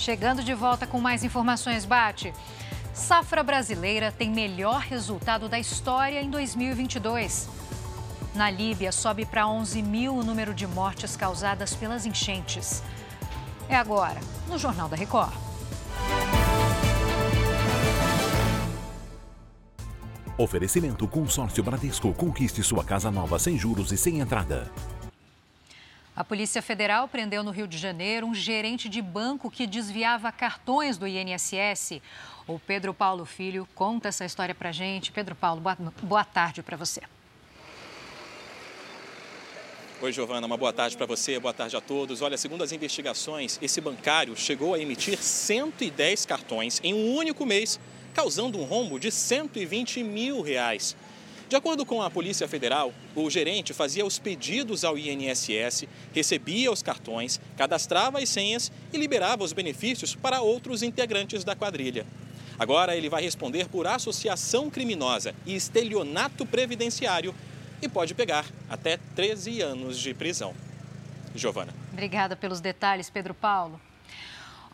Chegando de volta com mais informações, Bate. Safra brasileira tem melhor resultado da história em 2022. Na Líbia, sobe para 11 mil o número de mortes causadas pelas enchentes. É agora, no Jornal da Record. Oferecimento Consórcio Bradesco. Conquiste sua casa nova sem juros e sem entrada. A Polícia Federal prendeu no Rio de Janeiro um gerente de banco que desviava cartões do INSS. O Pedro Paulo Filho conta essa história pra gente. Pedro Paulo, boa, boa tarde para você. Oi, Giovana, uma boa tarde para você, boa tarde a todos. Olha, segundo as investigações, esse bancário chegou a emitir 110 cartões em um único mês, causando um rombo de 120 mil reais. De acordo com a Polícia Federal, o gerente fazia os pedidos ao INSS, recebia os cartões, cadastrava as senhas e liberava os benefícios para outros integrantes da quadrilha. Agora ele vai responder por associação criminosa e estelionato previdenciário e pode pegar até 13 anos de prisão. Giovana. Obrigada pelos detalhes, Pedro Paulo.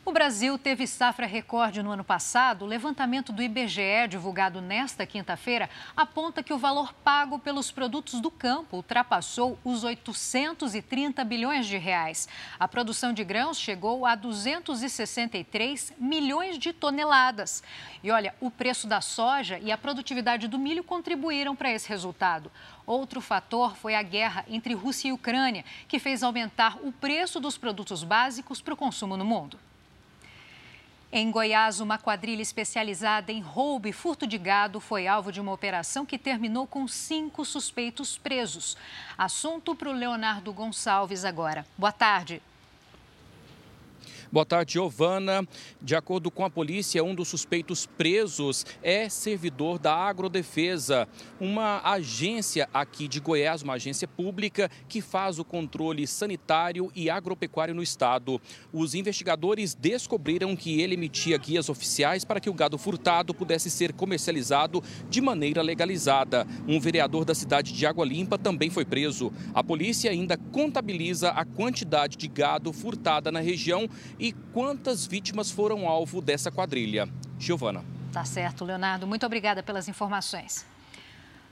O Brasil teve safra recorde no ano passado. O levantamento do IBGE, divulgado nesta quinta-feira, aponta que o valor pago pelos produtos do campo ultrapassou os 830 bilhões de reais. A produção de grãos chegou a 263 milhões de toneladas. E olha, o preço da soja e a produtividade do milho contribuíram para esse resultado. Outro fator foi a guerra entre Rússia e Ucrânia, que fez aumentar o preço dos produtos básicos para o consumo no mundo. Em Goiás, uma quadrilha especializada em roubo e furto de gado foi alvo de uma operação que terminou com cinco suspeitos presos. Assunto para o Leonardo Gonçalves agora. Boa tarde. Boa tarde, Giovana. De acordo com a polícia, um dos suspeitos presos é servidor da Agrodefesa, uma agência aqui de Goiás, uma agência pública que faz o controle sanitário e agropecuário no estado. Os investigadores descobriram que ele emitia guias oficiais para que o gado furtado pudesse ser comercializado de maneira legalizada. Um vereador da cidade de Água Limpa também foi preso. A polícia ainda contabiliza a quantidade de gado furtada na região e quantas vítimas foram alvo dessa quadrilha. Giovana. Tá certo, Leonardo. Muito obrigada pelas informações.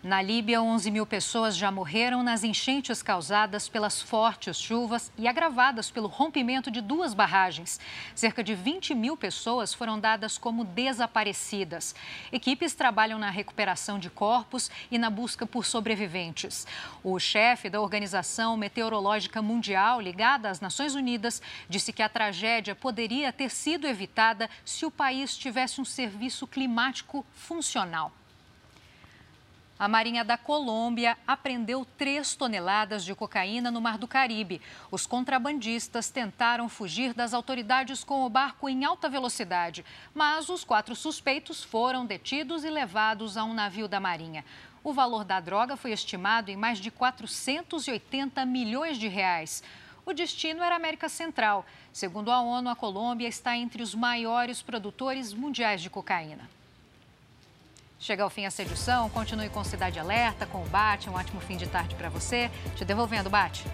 Na Líbia, 11 mil pessoas já morreram nas enchentes causadas pelas fortes chuvas e agravadas pelo rompimento de duas barragens. Cerca de 20 mil pessoas foram dadas como desaparecidas. Equipes trabalham na recuperação de corpos e na busca por sobreviventes. O chefe da Organização Meteorológica Mundial, ligada às Nações Unidas, disse que a tragédia poderia ter sido evitada se o país tivesse um serviço climático funcional. A Marinha da Colômbia apreendeu 3 toneladas de cocaína no Mar do Caribe. Os contrabandistas tentaram fugir das autoridades com o barco em alta velocidade, mas os quatro suspeitos foram detidos e levados a um navio da Marinha. O valor da droga foi estimado em mais de 480 milhões de reais. O destino era a América Central. Segundo a ONU, a Colômbia está entre os maiores produtores mundiais de cocaína. Chega ao fim essa edição. Continue com Cidade Alerta, com o Bate. Um ótimo fim de tarde para você. Te devolvendo, Bate.